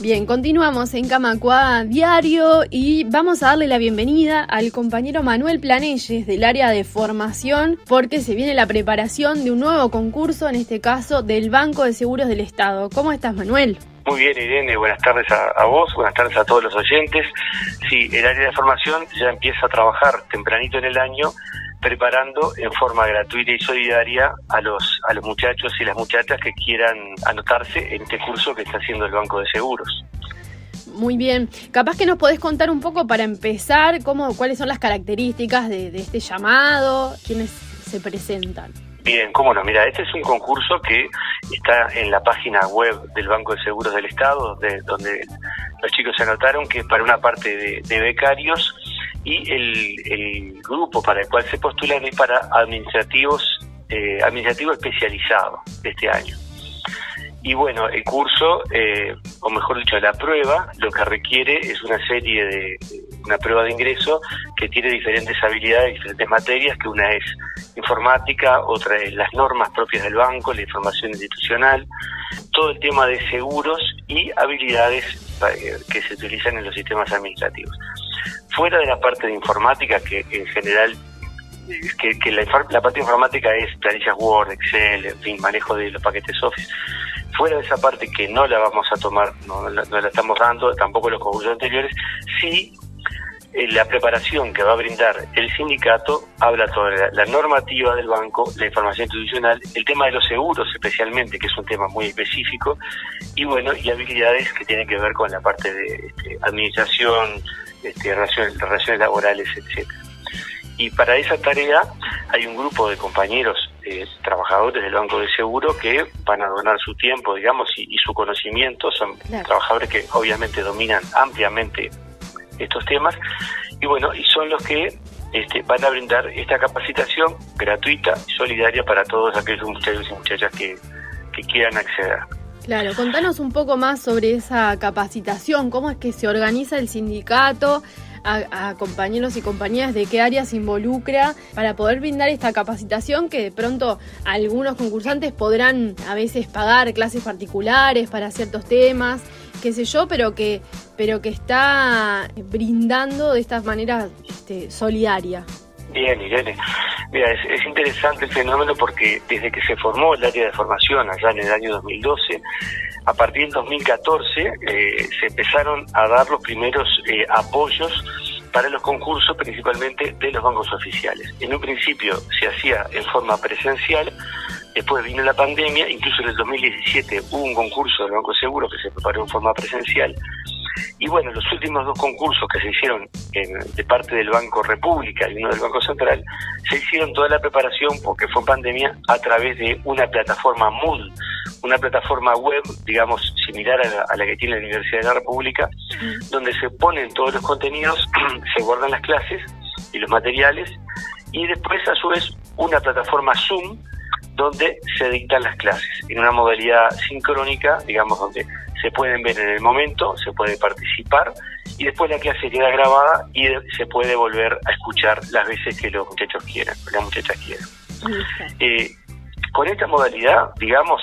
Bien, continuamos en Camacua Diario y vamos a darle la bienvenida al compañero Manuel Planelles del área de formación porque se viene la preparación de un nuevo concurso, en este caso del Banco de Seguros del Estado. ¿Cómo estás, Manuel? Muy bien, Irene, buenas tardes a, vos, buenas tardes a todos los oyentes. Sí, el área de formación ya empieza a trabajar tempranito en el año preparando en forma gratuita y solidaria a los a los muchachos y las muchachas que quieran anotarse en este curso que está haciendo el Banco de Seguros. Muy bien, capaz que nos podés contar un poco para empezar cómo cuáles son las características de, este llamado, quiénes se presentan. Bien, cómo no, mira, este es un concurso que está en la página web del Banco de Seguros del Estado, donde, donde los chicos se anotaron, que es para una parte de becarios y el, grupo para el cual se postulan es para administrativos eh, administrativo especializado este año. Y bueno, el curso, eh, o mejor dicho, la prueba, lo que requiere es una serie de, una prueba de ingreso que tiene diferentes habilidades, diferentes materias, que una es informática, otra es las normas propias del banco, la información institucional, todo el tema de seguros y habilidades eh, que se utilizan en los sistemas administrativos fuera de la parte de informática, que en general que, la, parte informática es planillas Word, Excel, en fin, manejo de los paquetes Office. Fuera de esa parte que no la vamos a tomar, no, la, estamos dando, tampoco los concursos anteriores, sí eh, la preparación que va a brindar el sindicato habla sobre la, normativa del banco, la información institucional, el tema de los seguros especialmente, que es un tema muy específico, y bueno, y habilidades que tienen que ver con la parte de este, administración, este, relaciones, relaciones laborales, etcétera. Y para esa tarea hay un grupo de compañeros eh, trabajadores del Banco de Seguro que van a donar su tiempo, digamos, y, su conocimiento. Son trabajadores que obviamente dominan ampliamente estos temas. Y bueno, y son los que este, van a brindar esta capacitación gratuita y solidaria para todos aquellos muchachos y muchachas que, que quieran acceder. Claro, contanos un poco más sobre esa capacitación, cómo es que se organiza el sindicato, a, compañeros y compañeras de qué área se involucra para poder brindar esta capacitación que de pronto algunos concursantes podrán a veces pagar clases particulares para ciertos temas, qué sé yo, pero que, pero que está brindando de esta manera este, solidaria. Bien, Irene. Mira, es, interesante el fenómeno porque desde que se formó el área de formación allá en el año 2012, a partir del 2014 eh, se empezaron a dar los primeros eh, apoyos para los concursos, principalmente de los bancos oficiales. En un principio se hacía en forma presencial, después vino la pandemia, incluso en el 2017 hubo un concurso del Banco Seguro que se preparó en forma presencial y bueno, los últimos dos concursos que se hicieron de parte del Banco República y uno del Banco Central, se hicieron toda la preparación, porque fue pandemia, a través de una plataforma Moodle, una plataforma web, digamos, similar a la, que tiene la Universidad de la República, donde se ponen todos los contenidos, se guardan las clases y los materiales, y después, a su vez, una plataforma Zoom, donde se dictan las clases, en una modalidad sincrónica, digamos, donde se pueden ver en el momento, se puede participar y después la clase queda grabada y se puede volver a escuchar las veces que los muchachos quieran, las muchachas quieran. Eh, con esta modalidad, digamos,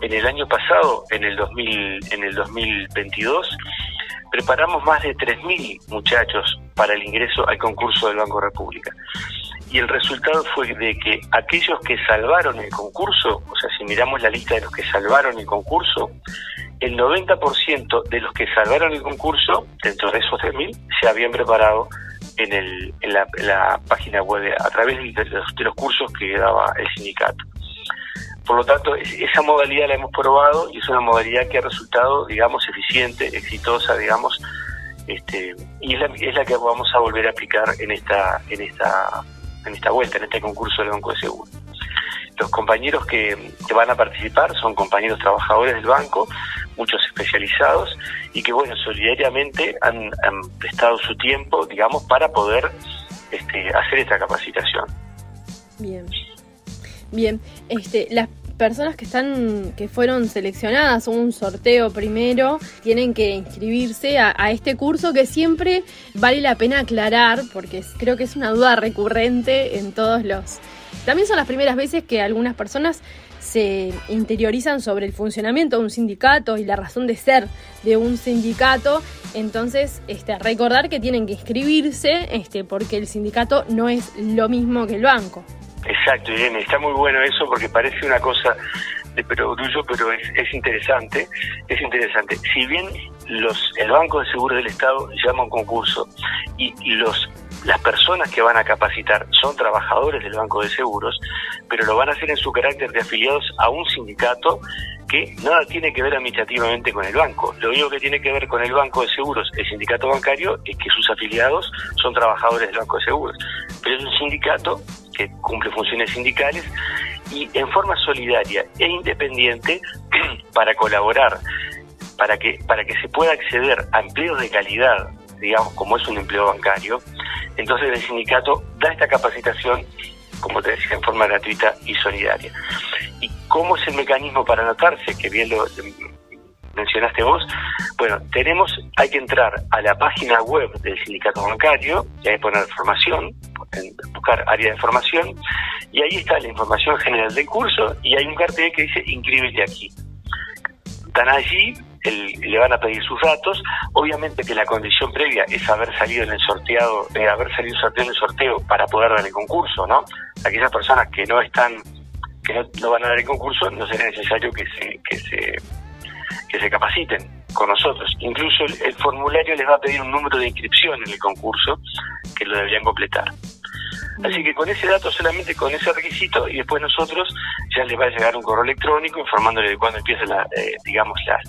en el año pasado, en el 2000, en el 2022, preparamos más de 3.000 muchachos para el ingreso al concurso del Banco República. Y el resultado fue de que aquellos que salvaron el concurso, o sea, si miramos la lista de los que salvaron el concurso, el 90% de los que salvaron el concurso, dentro de esos 3.000, se habían preparado en, el, en, la, página web a través de los, cursos que daba el sindicato. Por lo tanto, esa modalidad la hemos probado y es una modalidad que ha resultado, digamos, eficiente, exitosa, digamos, este, y es la, es la que vamos a volver a aplicar en esta, en esta, en esta vuelta, en este concurso del Banco de Seguro. Los compañeros que, van a participar son compañeros trabajadores del banco, muchos especializados y que, bueno, solidariamente han, prestado su tiempo, digamos, para poder este, hacer esta capacitación. Bien. Bien, este, las personas que están, que fueron seleccionadas, un sorteo primero, tienen que inscribirse a, a, este curso que siempre vale la pena aclarar, porque creo que es una duda recurrente en todos los. También son las primeras veces que algunas personas se interiorizan sobre el funcionamiento de un sindicato y la razón de ser de un sindicato, entonces este, recordar que tienen que inscribirse este, porque el sindicato no es lo mismo que el banco. Exacto, Irene, está muy bueno eso porque parece una cosa de perogrullo, pero es, es interesante, es interesante. Si bien los el Banco de Seguros del Estado llama un concurso y los las personas que van a capacitar son trabajadores del Banco de Seguros, pero lo van a hacer en su carácter de afiliados a un sindicato que nada tiene que ver administrativamente con el banco. Lo único que tiene que ver con el Banco de Seguros, el sindicato bancario, es que sus afiliados son trabajadores del Banco de Seguros. Pero es un sindicato que cumple funciones sindicales y en forma solidaria e independiente para colaborar, para que, para que se pueda acceder a empleos de calidad, digamos, como es un empleo bancario, entonces el sindicato da esta capacitación, como te decía, en forma gratuita y solidaria. ¿Y cómo es el mecanismo para anotarse? Que bien lo mencionaste vos. Bueno, tenemos, hay que entrar a la página web del sindicato bancario, y que poner formación, buscar área de formación, y ahí está la información general del curso, y hay un cartel que dice inscríbete aquí. Están allí, le van a pedir sus datos. Obviamente que la condición previa es haber salido en el sorteado, eh, haber salido sorteo en el sorteo para poder dar el concurso, ¿no? Aquellas personas que no están, que no, van a dar el concurso, no será necesario que se, que se, que se capaciten con nosotros. Incluso el formulario les va a pedir un número de inscripción en el concurso que lo deberían completar. Así que con ese dato, solamente con ese requisito, y después nosotros ya les va a llegar un correo electrónico informándole de cuándo empiezan, la, eh, digamos, las,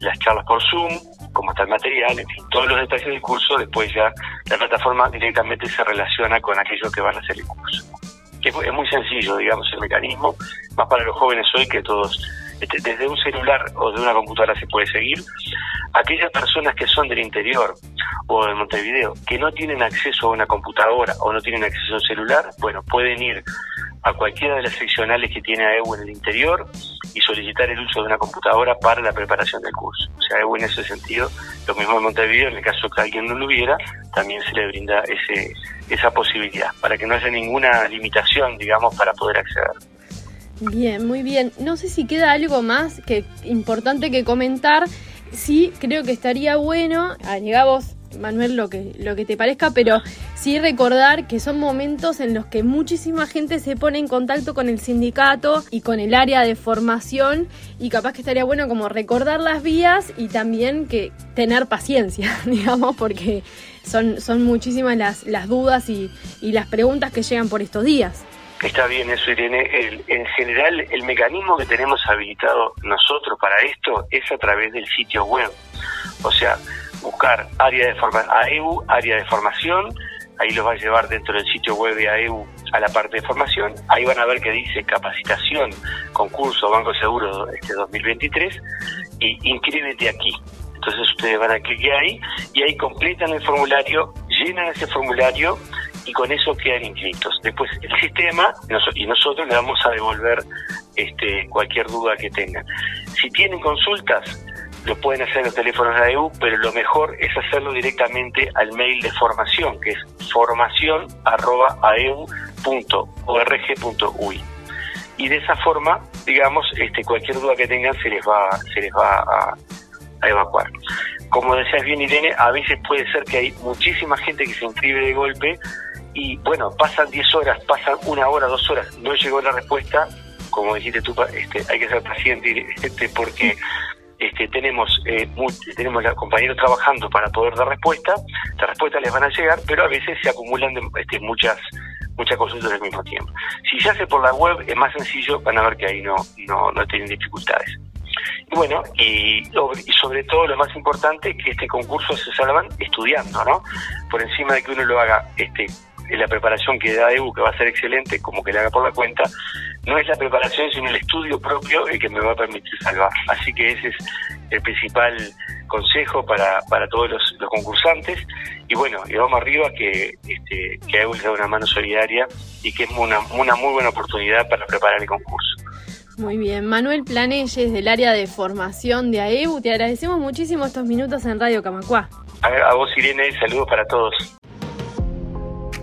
las charlas por Zoom, cómo está el material, en fin, todos los detalles del curso, después ya la plataforma directamente se relaciona con aquellos que van a hacer el curso. Es, es muy sencillo, digamos, el mecanismo, más para los jóvenes hoy que todos este, desde un celular o de una computadora se puede seguir. Aquellas personas que son del interior o de Montevideo que no tienen acceso a una computadora o no tienen acceso a un celular, bueno, pueden ir a cualquiera de las seccionales que tiene AEU en el interior y solicitar el uso de una computadora para la preparación del curso. O sea, AEU en ese sentido, lo mismo en Montevideo, en el caso que alguien no lo hubiera, también se le brinda ese, esa posibilidad, para que no haya ninguna limitación, digamos, para poder acceder. Bien, muy bien. No sé si queda algo más que importante que comentar. Sí, creo que estaría bueno, llega vos, Manuel, lo que, lo que te parezca, pero sí recordar que son momentos en los que muchísima gente se pone en contacto con el sindicato y con el área de formación y capaz que estaría bueno como recordar las vías y también que tener paciencia, digamos, porque son, son muchísimas las, las dudas y, y las preguntas que llegan por estos días. Está bien eso, Irene. en general, el mecanismo que tenemos habilitado nosotros para esto es a través del sitio web. O sea, buscar área de formación, AEU, área de formación, ahí los va a llevar dentro del sitio web de AEU a la parte de formación, ahí van a ver que dice capacitación, concurso Banco Seguro este 2023 y inscríbete aquí. Entonces ustedes van a clicar ahí y ahí completan el formulario, llenan ese formulario y con eso quedan inscritos. Después el sistema y nosotros le vamos a devolver este, cualquier duda que tengan. Si tienen consultas, lo pueden hacer en los teléfonos de AEU, pero lo mejor es hacerlo directamente al mail de formación, que es formación.aeu.org.uy. Y de esa forma, digamos, este, cualquier duda que tengan se les va, se les va a, a evacuar. Como decías bien, Irene, a veces puede ser que hay muchísima gente que se inscribe de golpe y bueno, pasan 10 horas, pasan una hora, dos horas, no llegó la respuesta, como dijiste tú, este, hay que ser paciente este, porque este, tenemos eh, tenemos compañeros trabajando para poder dar respuesta, las respuestas les van a llegar, pero a veces se acumulan este, muchas muchas consultas al mismo tiempo. Si se hace por la web es más sencillo, van a ver que ahí no, no, no tienen dificultades. Y bueno, y, y, sobre todo lo más importante, que este concurso se salvan estudiando, ¿no? Por encima de que uno lo haga este la preparación que da EU, que va a ser excelente, como que le haga por la cuenta, no es la preparación, sino el estudio propio el que me va a permitir salvar. Así que ese es el principal consejo para, para todos los, concursantes. Y bueno, y vamos arriba que, este, que les da una mano solidaria y que es una, una muy buena oportunidad para preparar el concurso. Muy bien, Manuel Planelles del área de formación de AEU, te agradecemos muchísimo estos minutos en Radio Camacuá. A, a vos Irene, saludos para todos.